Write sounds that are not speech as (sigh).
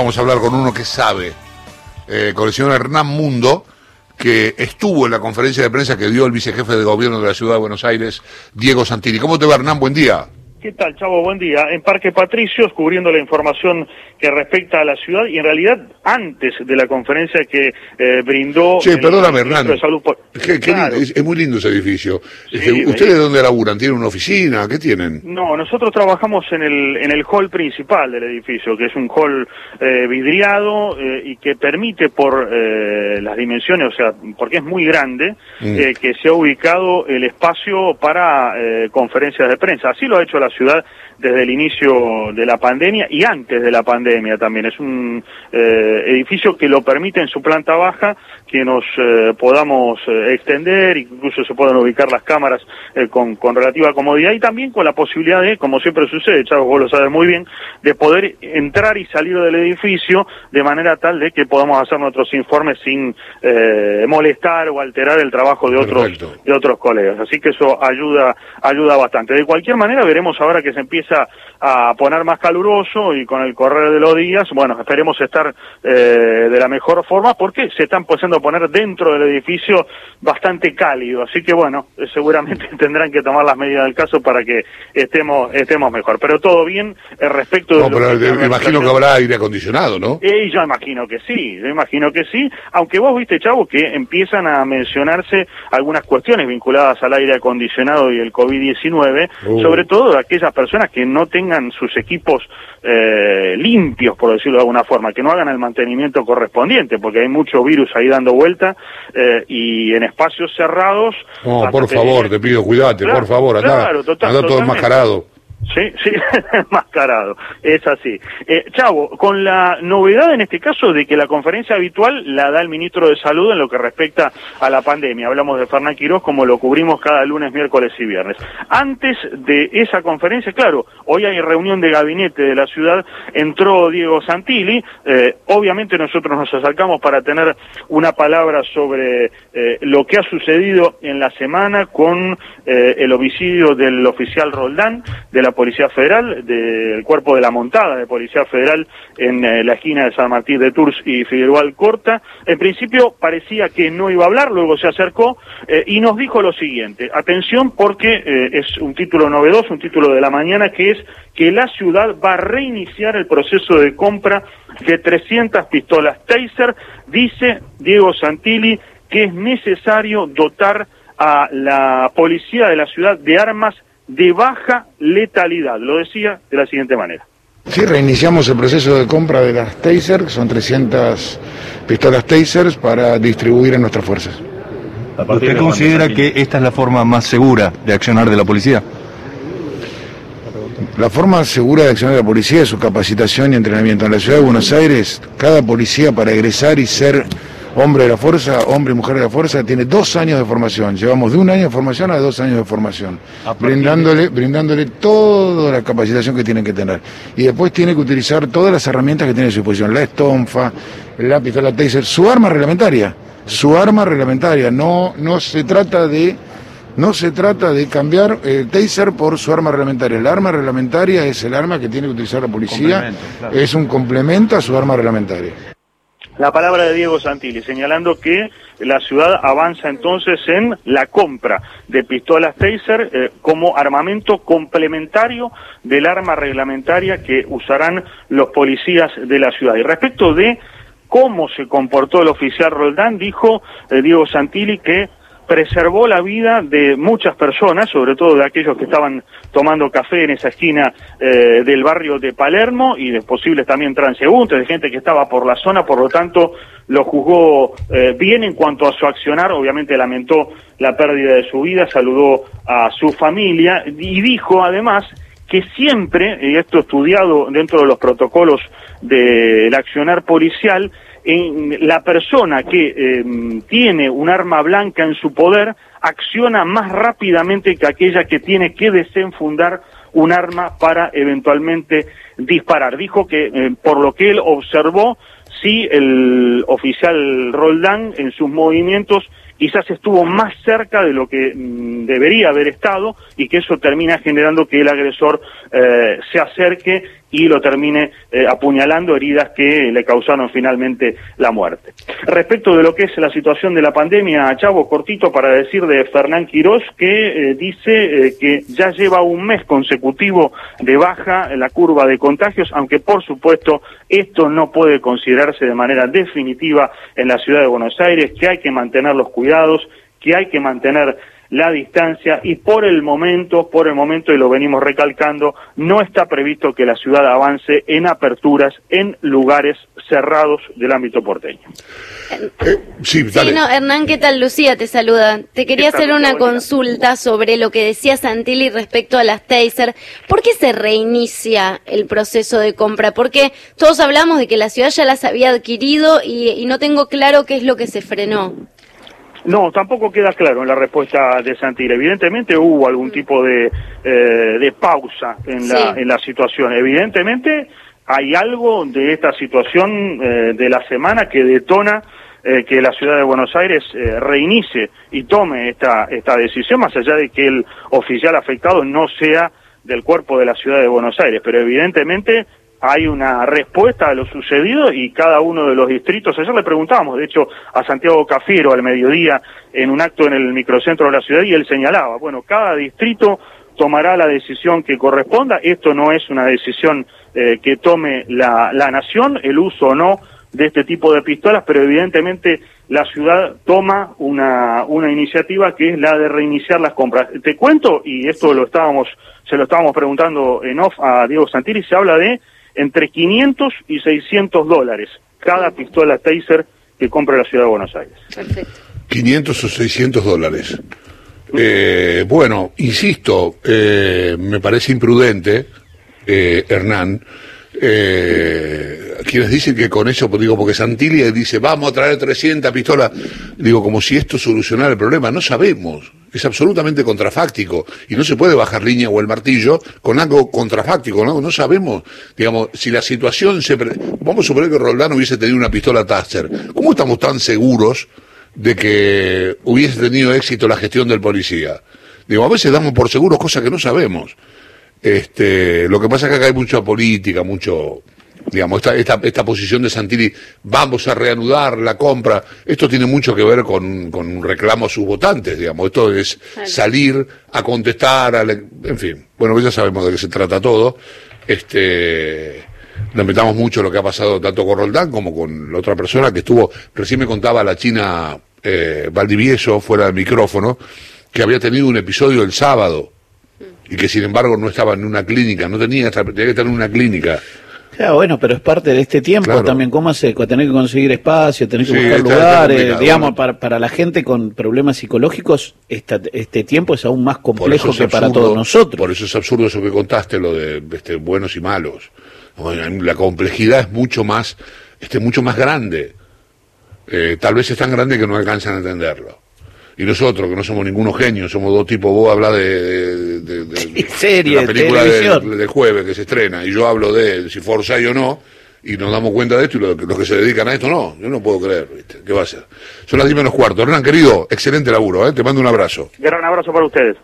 Vamos a hablar con uno que sabe, eh, con el señor Hernán Mundo, que estuvo en la conferencia de prensa que dio el vicejefe de gobierno de la ciudad de Buenos Aires, Diego Santini. ¿Cómo te va, Hernán? Buen día. ¿Qué tal, Chavo? Buen día. En Parque Patricios, cubriendo la información que respecta a la ciudad y en realidad antes de la conferencia que eh, brindó... Sí, perdóname, Hernán. es, muy lindo ese edificio. Este, ¿Ustedes dónde laburan? ¿Tienen una oficina? ¿Qué tienen? No, nosotros trabajamos en el, en el hall principal del edificio, que es un hall eh, vidriado eh, y que permite por las dimensiones, o sea, porque es muy grande, mm. que se ha ubicado el espacio para conferencias de prensa. Así lo ha hecho la ciudad desde el inicio de la pandemia y antes de la pandemia también. Es un eh, edificio que lo permite en su planta baja que nos eh, podamos eh, extender, incluso se puedan ubicar las cámaras con, con, relativa comodidad y también con la posibilidad de, como siempre sucede, Chavo, vos lo sabes muy bien, de poder entrar y salir del edificio de manera tal de que podamos hacer nuestros informes sin molestar o alterar el trabajo de otros, de otros colegas. Así que eso ayuda, ayuda bastante. De cualquier manera, veremos ahora que se empieza a poner más caluroso y con el correr de los días, bueno, esperemos estar eh, de la mejor forma porque se están empezando a poner dentro del edificio bastante cálido, así que bueno, eh, seguramente (laughs) tendrán que tomar las medidas del caso para que estemos estemos mejor, pero todo bien eh, respecto de... No, pero imagino que habrá aire acondicionado, ¿no? Y yo imagino que sí, yo imagino que sí, aunque vos viste, Chavo, que empiezan a mencionarse algunas cuestiones vinculadas al aire acondicionado y el COVID-19, uh. sobre todo de aquellas personas que no tengan sus equipos eh, limpios, por decirlo de alguna forma, que no hagan el mantenimiento correspondiente, porque hay mucho virus ahí dando vuelta eh, y en espacios cerrados. No, por favor, te pido cuídate, por favor, anda, anda todo enmascarado. Sí, sí, (laughs) enmascarado, es así. Eh, Chavo, con la novedad en este caso de que la conferencia habitual la da el ministro de Salud en lo que respecta a la pandemia. Hablamos de Fernán Quirós como lo cubrimos cada lunes, miércoles y viernes. Antes de esa conferencia, claro, hoy hay reunión de gabinete de la ciudad, entró Diego Santilli, eh, obviamente nosotros nos acercamos para tener una palabra sobre eh, lo que ha sucedido en la semana con eh, el homicidio del oficial Roldán, de la Policía Federal, del cuerpo de la montada de Policía Federal en eh, la esquina de San Martín de Tours y Figueroa Corta. En principio parecía que no iba a hablar, luego se acercó eh, y nos dijo lo siguiente, atención porque eh, es un título novedoso, un título de la mañana, que es que la ciudad va a reiniciar el proceso de compra de 300 pistolas Taser, dice Diego Santilli que es necesario dotar a la policía de la ciudad de armas de baja letalidad. Lo decía de la siguiente manera. Sí, reiniciamos el proceso de compra de las Taser, son 300 pistolas Tasers para distribuir en nuestras fuerzas. ¿Usted considera que esta es la forma más segura de accionar de la policía? La forma segura de accionar de la policía es su capacitación y entrenamiento. En la ciudad de Buenos Aires, cada policía para egresar y ser hombre de la fuerza, hombre y mujer de la fuerza, tiene dos años de formación. Llevamos de un año de formación a dos años de formación, brindándole, brindándole toda la capacitación que tienen que tener. Y después tiene que utilizar todas las herramientas que tiene a su disposición, la estonfa, la pistola taser, su arma reglamentaria, su arma reglamentaria. No, no se trata de no se trata de cambiar el taser por su arma reglamentaria. El arma reglamentaria es el arma que tiene que utilizar la policía, es un complemento a su arma reglamentaria la palabra de Diego Santilli, señalando que la ciudad avanza entonces en la compra de pistolas Taser eh, como armamento complementario del arma reglamentaria que usarán los policías de la ciudad. Y respecto de cómo se comportó el oficial Roldán, dijo eh, Diego Santilli que preservó la vida de muchas personas, sobre todo de aquellos que estaban tomando café en esa esquina eh, del barrio de Palermo y de posibles también transeúntes, de gente que estaba por la zona, por lo tanto lo juzgó eh, bien en cuanto a su accionar, obviamente lamentó la pérdida de su vida, saludó a su familia y dijo además que siempre, y esto estudiado dentro de los protocolos del accionar policial, en la persona que eh, tiene un arma blanca en su poder acciona más rápidamente que aquella que tiene que desenfundar un arma para eventualmente disparar. Dijo que eh, por lo que él observó, sí, el oficial Roldán en sus movimientos quizás estuvo más cerca de lo que mm, debería haber estado y que eso termina generando que el agresor eh, se acerque y lo termine eh, apuñalando, heridas que le causaron finalmente la muerte. Respecto de lo que es la situación de la pandemia, Chavo, cortito para decir de Fernán Quirós, que eh, dice eh, que ya lleva un mes consecutivo de baja en la curva de contagios, aunque por supuesto esto no puede considerarse de manera definitiva en la ciudad de Buenos Aires, que hay que mantener los cuidados, que hay que mantener la distancia y por el momento, por el momento, y lo venimos recalcando, no está previsto que la ciudad avance en aperturas en lugares cerrados del ámbito porteño. Eh, sí, no, Hernán, ¿qué tal? Lucía te saluda. Te quería hacer una consulta sobre lo que decía Santilli respecto a las Taser. ¿Por qué se reinicia el proceso de compra? Porque todos hablamos de que la ciudad ya las había adquirido y, y no tengo claro qué es lo que se frenó. No, tampoco queda claro en la respuesta de Santilli. Evidentemente hubo algún mm. tipo de, eh, de pausa en la, en la situación. Evidentemente hay algo de esta situación eh, de la semana que detona eh, que la ciudad de Buenos Aires reinicie y tome esta, esta decisión, más allá de que el oficial afectado no sea del cuerpo de la ciudad de Buenos Aires. Pero evidentemente hay una respuesta a lo sucedido y cada uno de los distritos, ayer le preguntábamos, de hecho, a Santiago Cafiero al mediodía en un acto en el microcentro de la ciudad y él señalaba, bueno, cada distrito tomará la decisión que corresponda, esto no es una decisión eh, que tome la, la nación, el uso o no de este tipo de pistolas, pero evidentemente la ciudad toma una, una iniciativa que es la de reiniciar las compras. Te cuento, y esto lo estábamos, se lo estábamos preguntando en off a Diego Santilli, se habla de entre 500 y 600 dólares cada pistola taser que compra la ciudad de Buenos Aires. Perfecto. 500 o 600 dólares. Eh, bueno, insisto, eh, me parece imprudente, eh, Hernán, eh, quienes dicen que con eso, digo, porque Santilli dice, vamos a traer 300 pistolas, digo, como si esto solucionara el problema, no sabemos, es absolutamente contrafáctico, y no se puede bajar línea o el martillo con algo contrafáctico, ¿no? No sabemos, digamos, si la situación se... Vamos a suponer que Roldán hubiese tenido una pistola Taser, ¿cómo estamos tan seguros de que hubiese tenido éxito la gestión del policía? Digo, a veces damos por seguros cosas que no sabemos. Este, lo que pasa es que acá hay mucha política, mucho, digamos, esta, esta, esta posición de Santilli, vamos a reanudar la compra, esto tiene mucho que ver con, con un reclamo a sus votantes, digamos, esto es salir a contestar, a en fin, bueno, ya sabemos de qué se trata todo, este, lamentamos mucho lo que ha pasado tanto con Roldán como con la otra persona que estuvo, recién me contaba la china eh, Valdivieso, fuera del micrófono, que había tenido un episodio el sábado, y que sin embargo no estaba en una clínica, no tenía, tenía que estar en una clínica. Claro, bueno, pero es parte de este tiempo también, ¿cómo hace? Tener que conseguir espacio, tener que buscar lugares, digamos, para, para la gente con problemas psicológicos, esta, este tiempo es aún más complejo que para todos nosotros. Por eso es absurdo eso que contaste, lo de este, buenos y malos. La complejidad es mucho más, este, mucho más grande. Eh, tal vez es tan grande que no alcanzan a entenderlo y nosotros, que no somos ninguno genio, somos dos tipos, vos hablas de, de, de, (laughs) la película del jueves que se estrena, y yo hablo de si Forza o no, y nos damos cuenta de esto, y los, que se dedican a esto no, yo no puedo creer, ¿viste? ¿qué va a ser? Son las 10 menos cuarto. Hernán, querido, excelente laburo, ¿eh? te mando un abrazo. Gran abrazo para ustedes.